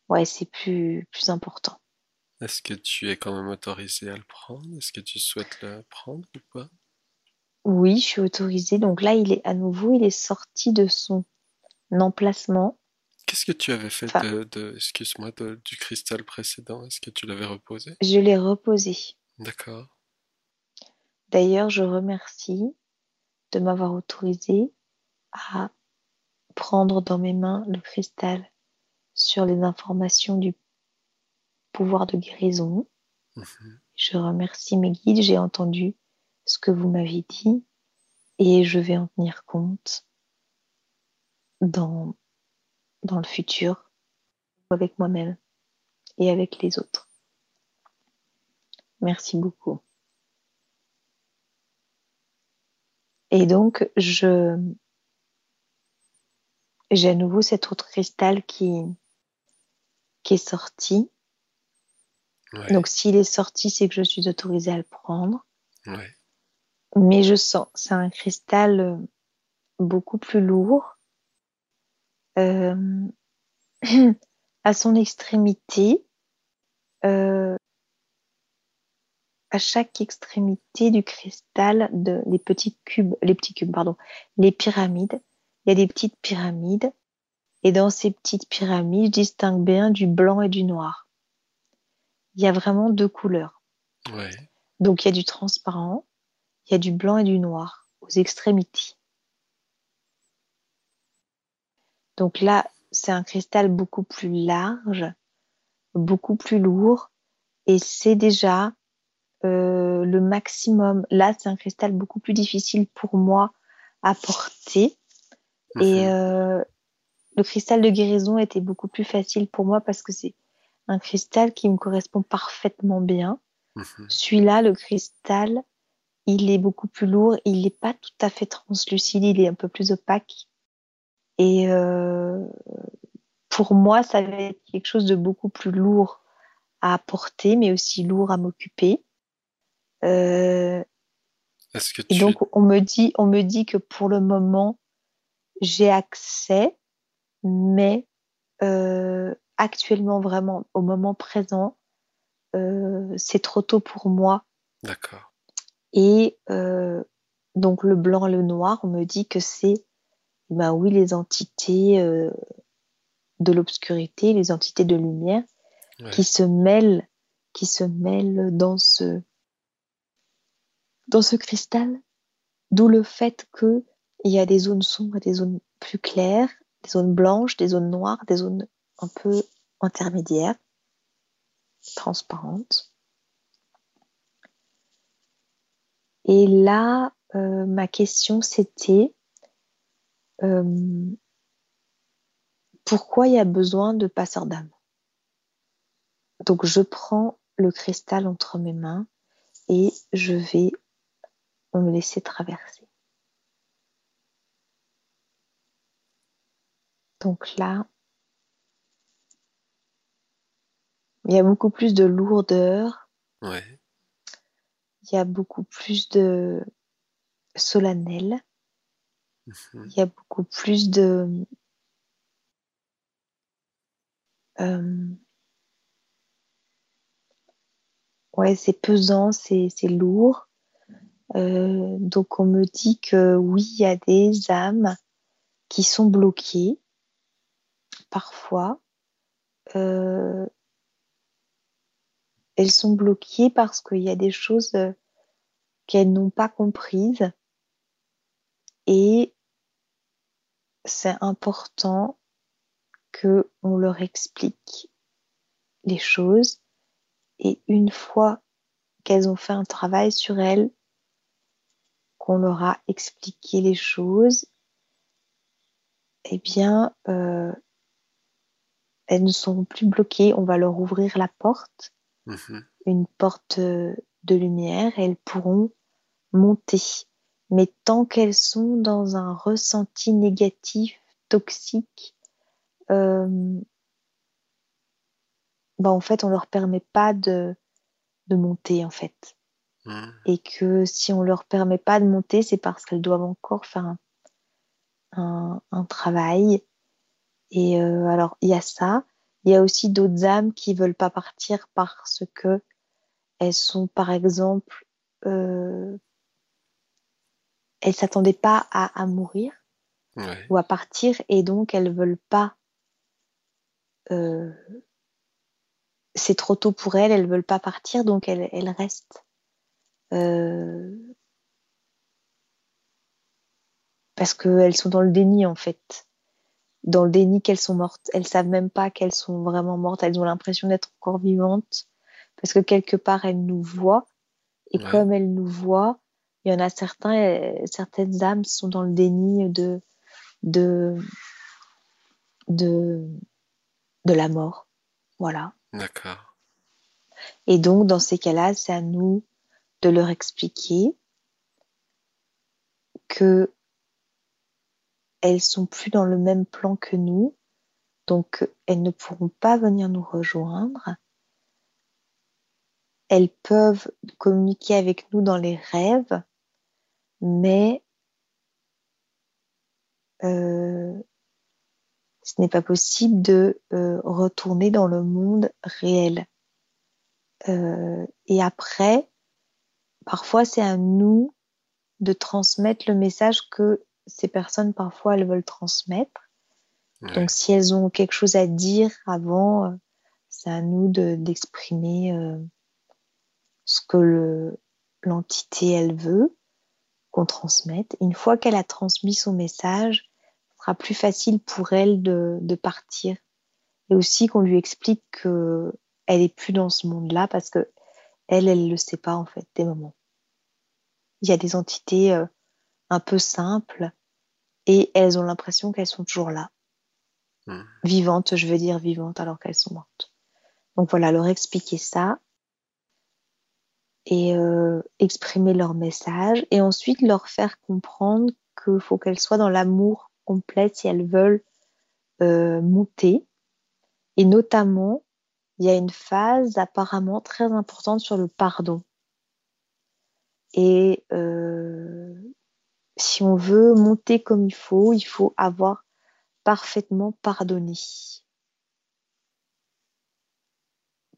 ouais, c'est plus, plus important. Est-ce que tu es quand même autorisé à le prendre? Est-ce que tu souhaites le prendre ou pas? Oui, je suis autorisée. Donc là, il est à nouveau, il est sorti de son emplacement. Qu'est-ce que tu avais fait Enfin, de, de- excuse-moi, de- du cristal précédent? Est-ce que tu l'avais reposé? je l'ai reposé. D'accord. D'ailleurs, je remercie de m'avoir autorisé à prendre dans mes mains le cristal sur les informations du pouvoir de guérison. Mhm. Je remercie mes guides, j'ai entendu ce que vous m'avez dit et je vais en tenir compte dans, dans le futur avec moi-même et avec les autres. Merci beaucoup. Et donc, je j'ai à nouveau cet autre cristal qui, qui est sorti. Donc, s'il est sorti, c'est que je suis autorisée à le prendre. Mais je sens, c'est un cristal beaucoup plus lourd. Euh, à son extrémité, euh, à chaque extrémité du cristal, de, les petits cubes, les petits cubes, pardon, les pyramides, il y a des petites pyramides. Et dans ces petites pyramides, je distingue bien du blanc et du noir. Il y a vraiment deux couleurs. Donc il y a du transparent, il y a du blanc et du noir aux extrémités. Donc là, c'est un cristal beaucoup plus large, beaucoup plus lourd, et c'est déjà euh, le maximum. Là, c'est un cristal beaucoup plus difficile pour moi à porter. Et mhm. euh, le cristal de guérison était beaucoup plus facile pour moi parce que c'est un cristal qui me correspond parfaitement bien. Mhm. Celui-là, le cristal, il est beaucoup plus lourd, il n'est pas tout à fait translucide, il est un peu plus opaque. Et euh, pour moi, ça va être quelque chose de beaucoup plus lourd à porter, mais aussi lourd à m'occuper. Euh, et donc, on me dit, on me dit que pour le moment, j'ai accès, mais euh, actuellement, vraiment, au moment présent, euh, c'est trop tôt pour moi. D'accord. Et donc, le blanc et le noir, on me dit que c'est, ben oui, les entités de l'obscurité, les entités de lumière qui se mêlent, qui se mêlent dans ce, dans ce cristal. D'où le fait que il y a des zones sombres et des zones plus claires, des zones blanches, des zones noires, des zones un peu intermédiaires, transparentes. Et là, euh, ma question c'était euh, pourquoi il y a besoin de passeur d'âme? Donc je prends le cristal entre mes mains et je vais me laisser traverser. Donc là, il y a beaucoup plus de lourdeur. Ouais. Il y a beaucoup plus de solennel. Mhm. Il y a beaucoup plus de euh, ouais, c'est pesant, c'est lourd. Euh, donc on me dit que oui, il y a des âmes qui sont bloquées parfois, euh, elles sont bloquées parce qu'il y a des choses qu'elles n'ont pas comprises et c'est important que on leur explique les choses et une fois qu'elles ont fait un travail sur elles, qu'on leur a expliqué les choses, eh bien, euh, elles ne seront plus bloquées. On va leur ouvrir la porte, mhm. une porte de lumière, et elles pourront monter. Mais tant qu'elles sont dans un ressenti négatif, toxique, euh, bah, en fait, on leur permet pas de, de monter, en fait. Mhm. Et que si on leur permet pas de monter, c'est parce qu'elles doivent encore faire un, un travail et euh, alors, il y a ça. Il y a aussi d'autres âmes qui veulent pas partir parce que elles sont, par exemple, euh, elles s'attendaient pas à, mourir ou à partir et donc elles veulent pas. Euh, c'est trop tôt pour elles, elles veulent pas partir donc elles, elles restent. Euh, parce qu'elles sont dans le déni en fait dans le déni qu'elles sont mortes. Elles savent même pas qu'elles sont vraiment mortes. Elles ont l'impression d'être encore vivantes parce que quelque part elles nous voient. Et comme elles nous voient, il y en a certains, euh, certaines âmes sont dans le déni de de de de la mort. Voilà. D'accord. Et donc dans ces cas-là, c'est à nous de leur expliquer que elles sont plus dans le même plan que nous, donc elles ne pourront pas venir nous rejoindre. Elles peuvent communiquer avec nous dans les rêves, mais euh, ce n'est pas possible de euh, retourner dans le monde réel. Euh, et après, parfois c'est à nous de transmettre le message que ces personnes parfois elles veulent transmettre. Donc si elles ont quelque chose à dire avant, euh, c'est à nous d'exprimer ce que l'entité elle veut qu'on transmette. Une fois qu'elle a transmis son message, sera plus facile pour elle de, de partir. Et aussi qu'on lui explique que elle est plus dans ce monde-là parce que elle, elle le sait pas en fait des moments. Il y a des entités euh, un peu simples et elles ont l'impression qu'elles sont toujours là. Hmm. Vivantes, je veux dire vivantes alors qu'elles sont mortes. Donc voilà, leur expliquer ça et euh, exprimer leur message et ensuite leur faire comprendre qu'il faut qu'elles soient dans l'amour complète si elles veulent euh, monter. Et notamment, il y a une phase apparemment très importante sur le pardon. Et euh, si on veut monter comme il faut, il faut avoir parfaitement pardonné.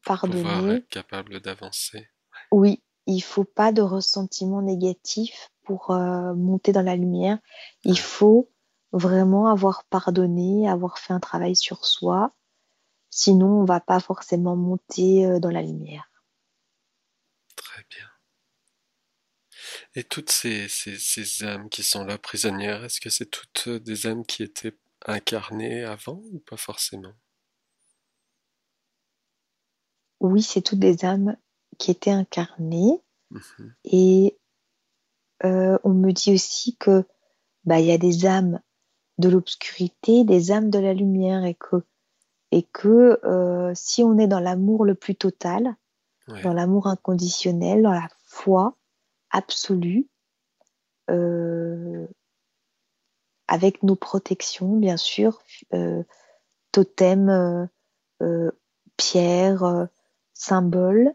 Pardonner. être capable d'avancer. Oui, il faut pas de ressentiment négatif pour euh, monter dans la lumière. Il faut vraiment avoir pardonné, avoir fait un travail sur soi. Sinon, on va pas forcément monter euh, dans la lumière. Très bien. Et toutes ces, âmes qui sont là prisonnières, est-ce que c'est toutes des âmes qui étaient incarnées avant ou pas forcément? Oui, c'est toutes des âmes qui étaient incarnées. Mhm. Et euh, on me dit aussi que bah, il y a des âmes de l'obscurité, des âmes de la lumière, et que, et que euh, si on est dans l'amour le plus total, dans l'amour inconditionnel, dans la foi absolue, euh, avec nos protections, bien sûr, totem, pierre, symbole,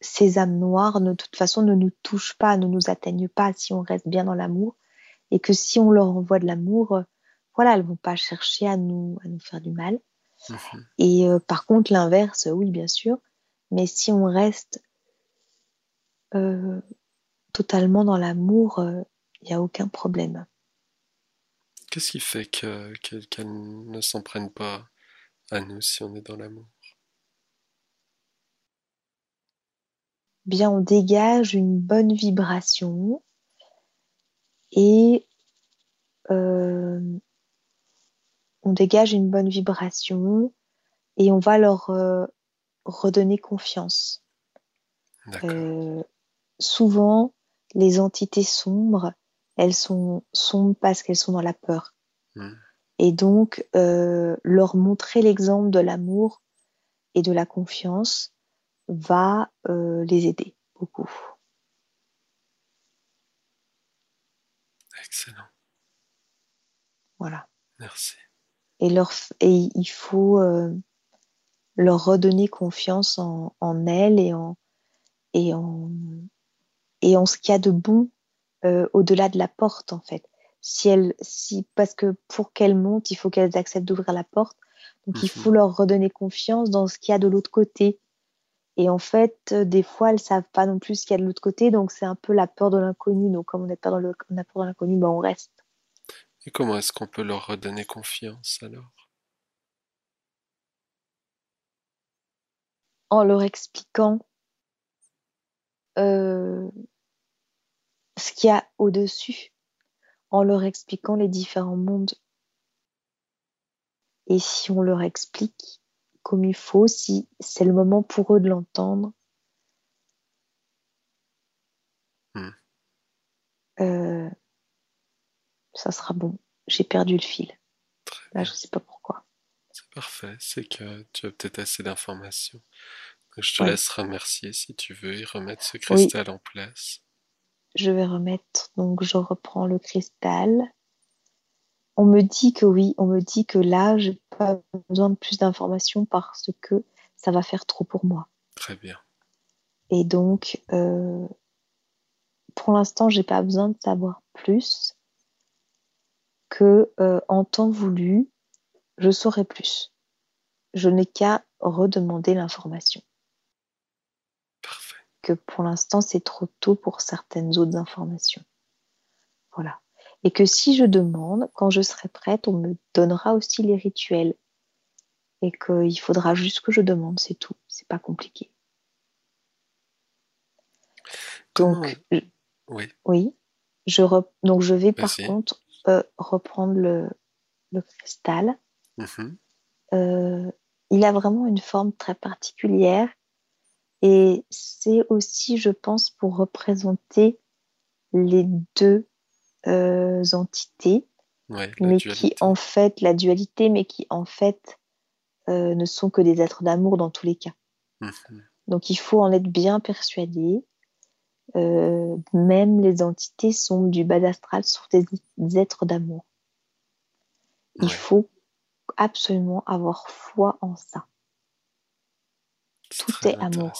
ces âmes noires, de toute façon, ne nous touchent pas, ne nous atteignent pas si on reste bien dans l'amour et que si on leur envoie de l'amour, euh, voilà, elles vont pas chercher à nous, à nous faire du mal. Et euh, par contre, l'inverse, oui, bien sûr. Mais si on reste euh, totalement dans l'amour, il n'y a aucun problème. Qu'est-ce qui fait qu'elles ne s'en prennent pas à nous si on est dans l'amour? Bien, on dégage une bonne vibration et euh, on dégage une bonne vibration et on va leur euh, redonner confiance. Euh, souvent, les entités sombres, elles sont sombres parce qu'elles sont dans la peur. Hmm. Et donc, leur montrer l'exemple de l'amour et de la confiance va les aider beaucoup. Excellent. Voilà. Merci. Et, leur, et il faut euh, leur redonner confiance en, en elles et en, et, en, et en ce qu'il y a de bon euh, au-delà de la porte, en fait. Si elles, si, parce que pour qu'elles montent, il faut qu'elles acceptent d'ouvrir la porte. Donc, il mhm. faut leur redonner confiance dans ce qu'il y a de l'autre côté. Et en fait, euh, des fois, elles savent pas non plus ce qu'il y a de l'autre côté, donc c'est un peu la peur de l'inconnu. Donc, comme on n'est pas dans le, on a peur de l'inconnu, ben on reste. Et comment est-ce qu'on peut leur redonner confiance alors? En leur expliquant euh, ce qu'il y a au-dessus, en leur expliquant les différents mondes. Et si on leur explique, comme il faut, si c'est le moment pour eux de l'entendre. Hmm. Euh, ça sera bon. J'ai perdu le fil. Là, je ne sais pas pourquoi. C'est parfait. C'est que tu as peut-être assez d'informations. Je te laisse remercier si tu veux et remettre ce cristal en place. je vais remettre, donc je reprends le cristal. On me dit que oui, on me dit que là, j'ai pas besoin de plus d'informations parce que ça va faire trop pour moi. Très bien. Et donc, euh, pour l'instant, j'ai pas besoin de savoir plus que euh, en temps voulu, je saurai plus. Je n'ai qu'à redemander l'information. Parfait. Que pour l'instant, c'est trop tôt pour certaines autres informations. Voilà. Et que si je demande, quand je serai prête, on me donnera aussi les rituels. Et qu'il faudra juste que je demande, c'est tout. C'est pas compliqué. Comment- Donc, je- Oui. oui. Je rep- Donc, je vais par contre euh, reprendre le, le cristal. Mhm. Euh, il a vraiment une forme très particulière et c'est aussi, je pense, pour représenter les deux entités, Ouais, la mais qui en fait, la dualité, mais qui en fait euh, ne sont que des êtres d'amour dans tous les cas. Mhm. Donc il faut en être bien persuadé. Euh, même les entités sont du bas astral, sont des, des êtres d'amour. Il Ouais, faut absolument avoir foi en ça. tout est amour.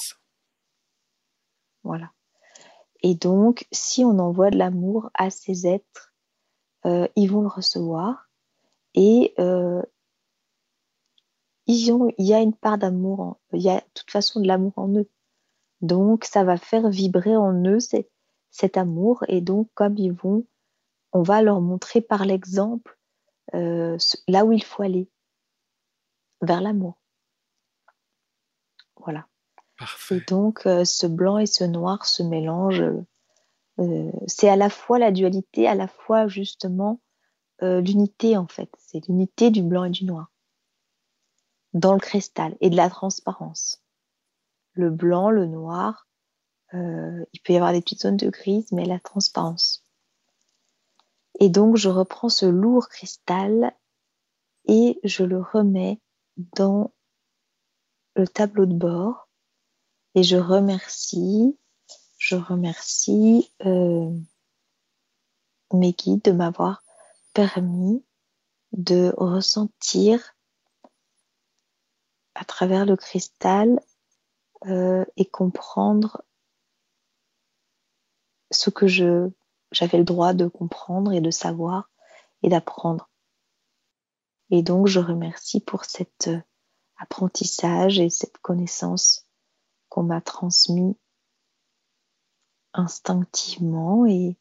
Voilà. Et donc, si on envoie de l'amour à ces êtres, euh, ils vont le recevoir et euh, ils ont, il y a une part d'amour, il y a de toute façon de l'amour en eux. Donc, ça va faire vibrer en eux cet amour et donc, comme ils vont, on va leur montrer par l'exemple euh, là où il faut aller, vers l'amour. Voilà. Et donc, euh, ce blanc et ce noir se mélangent. euh, c'est à la fois la dualité, à la fois justement euh, l'unité en fait. C'est l'unité du blanc et du noir dans le cristal et de la transparence. Le blanc, le noir, euh, il peut y avoir des petites zones de grise, mais la transparence. Et donc, je reprends ce lourd cristal et je le remets dans le tableau de bord et je remercie, je remercie euh, mes guides de m'avoir permis de ressentir à travers le cristal euh, et comprendre ce que je j'avais le droit de comprendre et de savoir et d'apprendre. Et donc je remercie pour cet euh, apprentissage et cette connaissance qu'on m'a transmis instinctivement et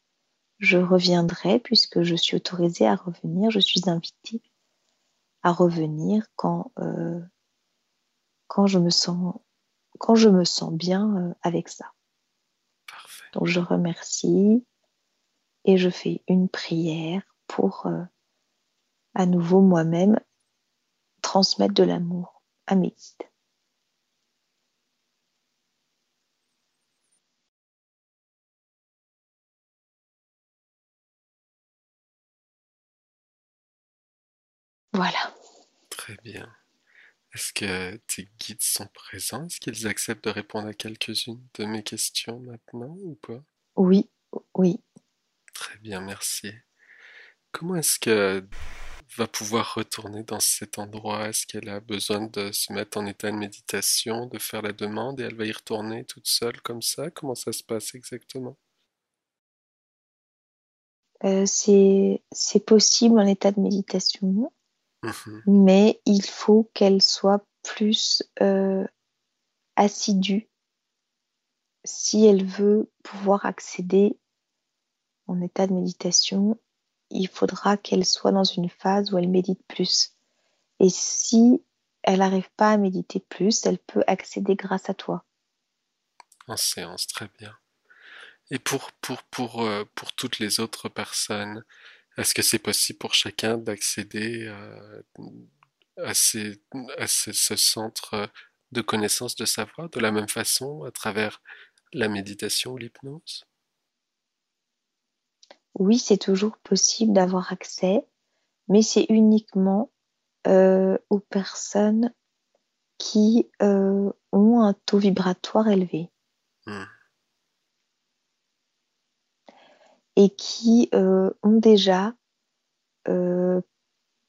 je reviendrai puisque je suis autorisée à revenir, je suis invitée à revenir quand euh, quand je me sens quand je me sens bien euh, avec ça. Parfait. Donc je remercie et je fais une prière pour euh, à nouveau moi-même transmettre de l'amour à mes guides. Voilà. Très bien. Est-ce que tes guides sont présents? Est-ce qu'ils acceptent de répondre à quelques-unes de mes questions maintenant ou pas? Oui, oui. Très bien, merci. Comment est-ce que va pouvoir retourner dans cet endroit? Est-ce qu'elle a besoin de se mettre en état de méditation, de faire la demande et elle va y retourner toute seule comme ça? Comment ça se passe exactement? Euh, c'est c'est possible en état de méditation, Mhm. mais il faut qu'elle soit plus euh, assidue si elle veut pouvoir accéder en état de méditation. Il faudra qu'elle soit dans une phase où elle médite plus. Et si elle n'arrive pas à méditer plus, elle peut accéder grâce à toi. En séance, très bien. Et pour, pour, pour, euh, pour toutes les autres personnes, est-ce que c'est possible pour chacun d'accéder euh, à, ces, à ce, ce centre de connaissance de savoir de la même façon à travers la méditation ou l'hypnose? Oui, c'est toujours possible d'avoir accès, mais c'est uniquement euh, aux personnes qui euh, ont un taux vibratoire élevé. Hmm. Et qui ont déjà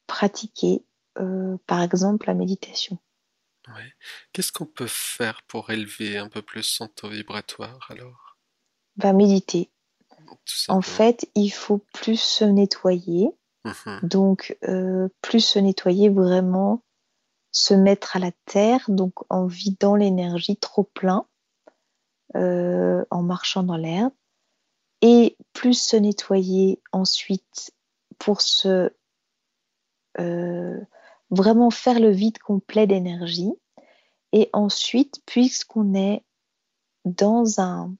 pratiqué, par exemple, la méditation. Qu'est-ce qu'on peut faire pour élever un peu plus son taux vibratoire alors? Va méditer. En fait, il faut plus se nettoyer. Mhm. Donc, plus se nettoyer vraiment, se mettre à la terre, donc en vidant l'énergie trop plein, en marchant dans l'herbe. Et plus se nettoyer ensuite pour se vraiment faire le vide complet d'énergie. Et ensuite, puisqu'on est dans un,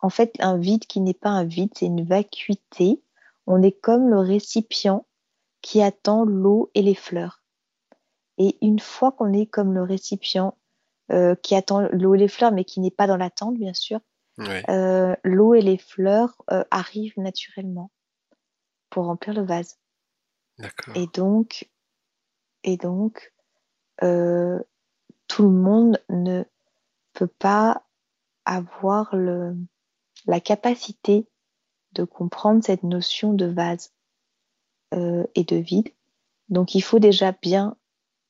en fait, un vide qui n'est pas un vide, c'est une vacuité, on est comme le récipient qui attend l'eau et les fleurs. Et une fois qu'on est comme le récipient euh, qui attend l'eau et les fleurs, mais qui n'est pas dans l'attente, bien sûr, euh, l'eau et les fleurs euh, arrivent naturellement pour remplir le vase. Et donc, et donc euh, tout le monde ne peut pas avoir le, la capacité de comprendre cette notion de vase et de vide. Donc il faut déjà bien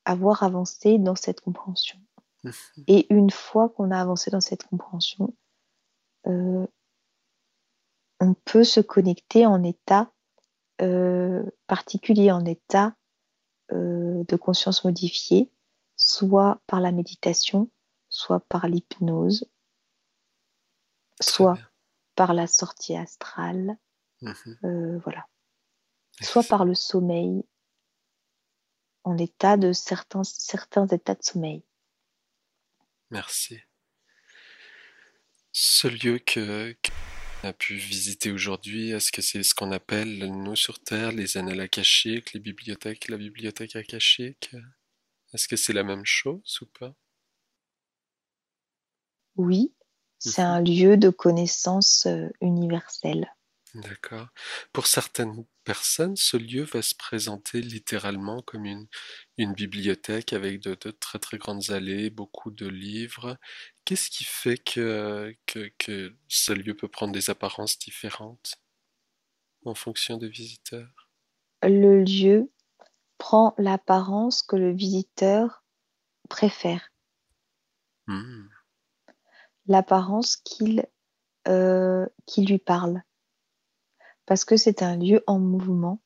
avoir avancé dans cette compréhension. Et une fois qu'on a avancé dans cette compréhension, euh, on peut se connecter en état particulier, en état euh, de conscience modifiée, soit par la méditation, soit par l'hypnose, soit par la sortie astrale, mhm. euh, voilà, soit par le sommeil, en état de certains, certains états de sommeil. Merci. Ce lieu que, a pu visiter aujourd'hui? Est-ce que c'est ce qu'on appelle, nous sur Terre, les annales akashiques, les bibliothèques, la bibliothèque akashique? Est-ce que c'est la même chose ou pas? Oui, c'est mhm. un lieu de connaissance euh, universelle. D'accord. Pour certaines personnes, ce lieu va se présenter littéralement comme une, une bibliothèque avec de, très très grandes allées, beaucoup de livres. Qu'est-ce qui fait que, que, que ce lieu peut prendre des apparences différentes en fonction des visiteurs? Le lieu prend l'apparence que le visiteur préfère, Hmm. l'apparence qu'il euh, qui lui parle parce que c'est un lieu en mouvement.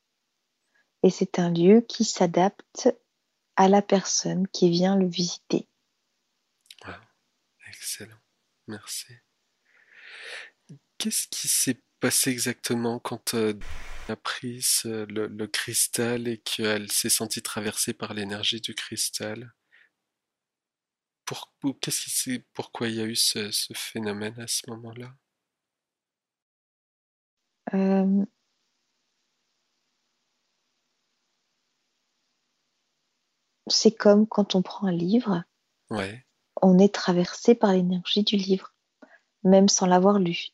Et c'est un lieu qui s'adapte à la personne qui vient le visiter. excellent, merci. Qu'est-ce qui s'est passé exactement quand euh, a pris le, cristal et qu'elle s'est sentie traversée par l'énergie du cristal? Pour, qu'est-ce Pourquoi il y a eu ce phénomène à ce moment-là? Euh, c'est comme quand on prend un livre, on est traversé par l'énergie du livre, même sans l'avoir lu.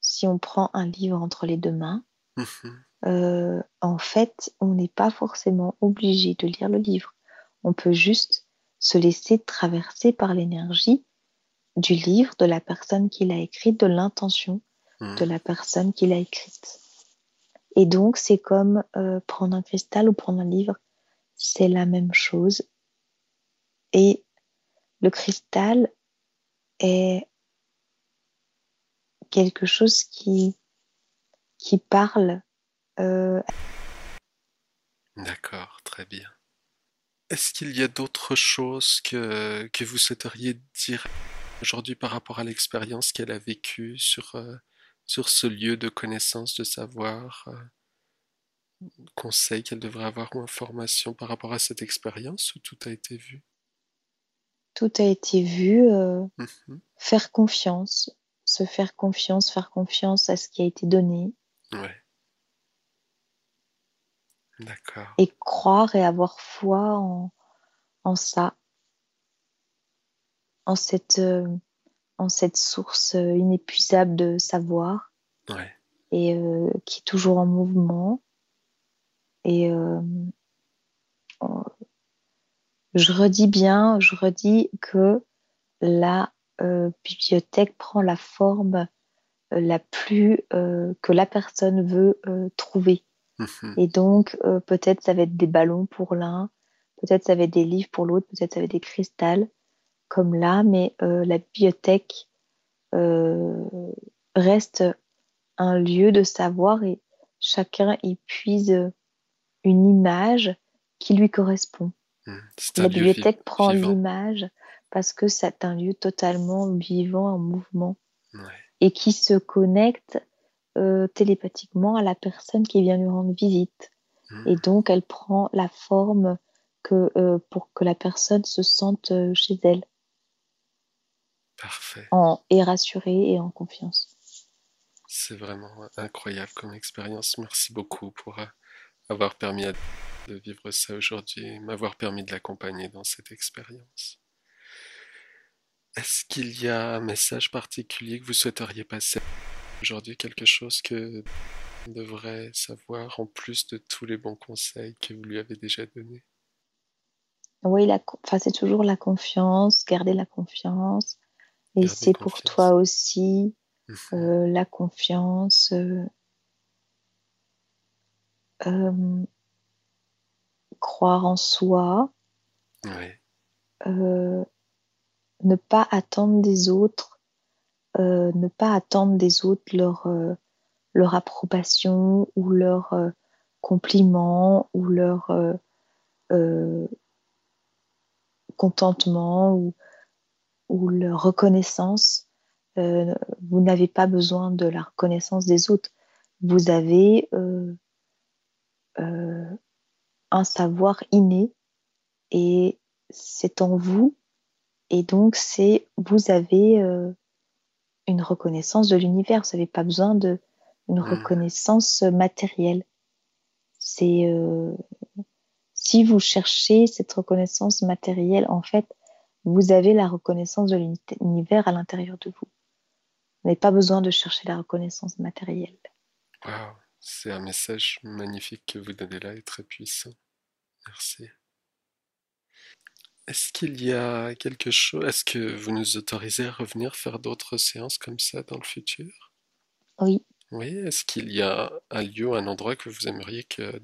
Si on prend un livre entre les deux mains, mhm. euh, en fait, on n'est pas forcément obligé de lire le livre. On peut juste se laisser traverser par l'énergie du livre, de la personne qui l'a écrit, de l'intention de la personne qui l'a écrite. Et donc, c'est comme euh, prendre un cristal ou prendre un livre, c'est la même chose. Et le cristal est quelque chose qui, qui parle. Euh, D'accord, très bien. Est-ce qu'il y a d'autres choses que, que vous souhaiteriez dire aujourd'hui par rapport à l'expérience qu'elle a vécue sur, euh, sur ce lieu de connaissance, de savoir, euh, conseil qu'elle devrait avoir ou information par rapport à cette expérience ou tout a été vu? Tout a été vu. Euh, mhm. Faire confiance, se faire confiance, faire confiance à ce qui a été donné. Ouais. D'accord. Et croire et avoir foi en, en ça, en cette, euh, en cette source euh, inépuisable de savoir et euh, qui est toujours en mouvement. Et euh, je redis bien, je redis que la bibliothèque prend la forme la plus que la personne veut trouver. Mhm. Et donc, peut-être ça va être des ballons pour l'un, peut-être ça va être des livres pour l'autre, peut-être ça va être des cristals, comme là, mais la bibliothèque reste un lieu de savoir et chacun y puise une image qui lui correspond. Mhm. La bibliothèque prend l'image parce que c'est un lieu totalement vivant, en mouvement, et qui se connecte euh, télépathiquement à la personne qui vient lui rendre visite. Mhm. Et donc, elle prend la forme que, euh, pour que la personne se sente euh, chez elle. Parfait. En, et rassurée et en confiance. C'est vraiment incroyable comme expérience. Merci beaucoup pour avoir permis de vivre ça aujourd'hui et m'avoir permis de l'accompagner dans cette expérience. Est-ce qu'il y a un message particulier que vous souhaiteriez passer aujourd'hui, quelque chose que devrait savoir en plus de tous les bons conseils que vous lui avez déjà donnés? Oui, la, enfin, c'est toujours la confiance, garder la confiance. Et c'est pour toi aussi euh, la confiance. euh, euh, croire en soi, ne pas attendre des autres, ne pas attendre des autres leur, leur approbation ou leur compliment ou leur contentement ou, ou leur reconnaissance. Euh, vous n'avez pas besoin de la reconnaissance des autres. Vous avez euh, euh, un savoir inné et c'est en vous et donc c'est vous avez une reconnaissance de l'univers vous n'avez pas besoin de une Mhm. reconnaissance matérielle c'est si vous cherchez cette reconnaissance matérielle en fait vous avez la reconnaissance de l'univers à l'intérieur de vous vous n'avez pas besoin de chercher la reconnaissance matérielle Waouh, c'est un message magnifique que vous donnez là et très puissant. Merci. Est-ce qu'il y a quelque chose, est-ce que vous nous autorisez à revenir faire d'autres séances comme ça dans le futur? oui Oui, est-ce qu'il y a un lieu, un endroit que vous aimeriez que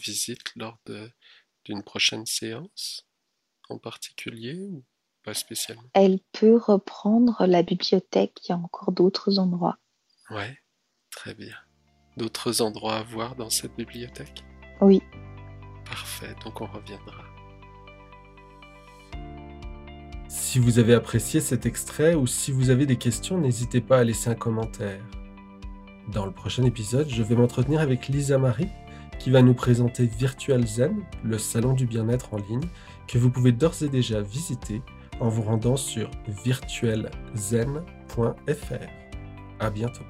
visite lors de d'une prochaine séance en particulier pas spécialement? elle peut reprendre la bibliothèque il y a encore d'autres endroits Ouais, très bien. D'autres endroits à voir dans cette bibliothèque? oui Parfait, donc on reviendra. Si vous avez apprécié cet extrait ou si vous avez des questions, n'hésitez pas à laisser un commentaire. Dans le prochain épisode, je vais m'entretenir avec Lisa Marie qui va nous présenter Virtual Zen, le salon du bien-être en ligne que vous pouvez d'ores et déjà visiter en vous rendant sur virtualzen.fr. À bientôt.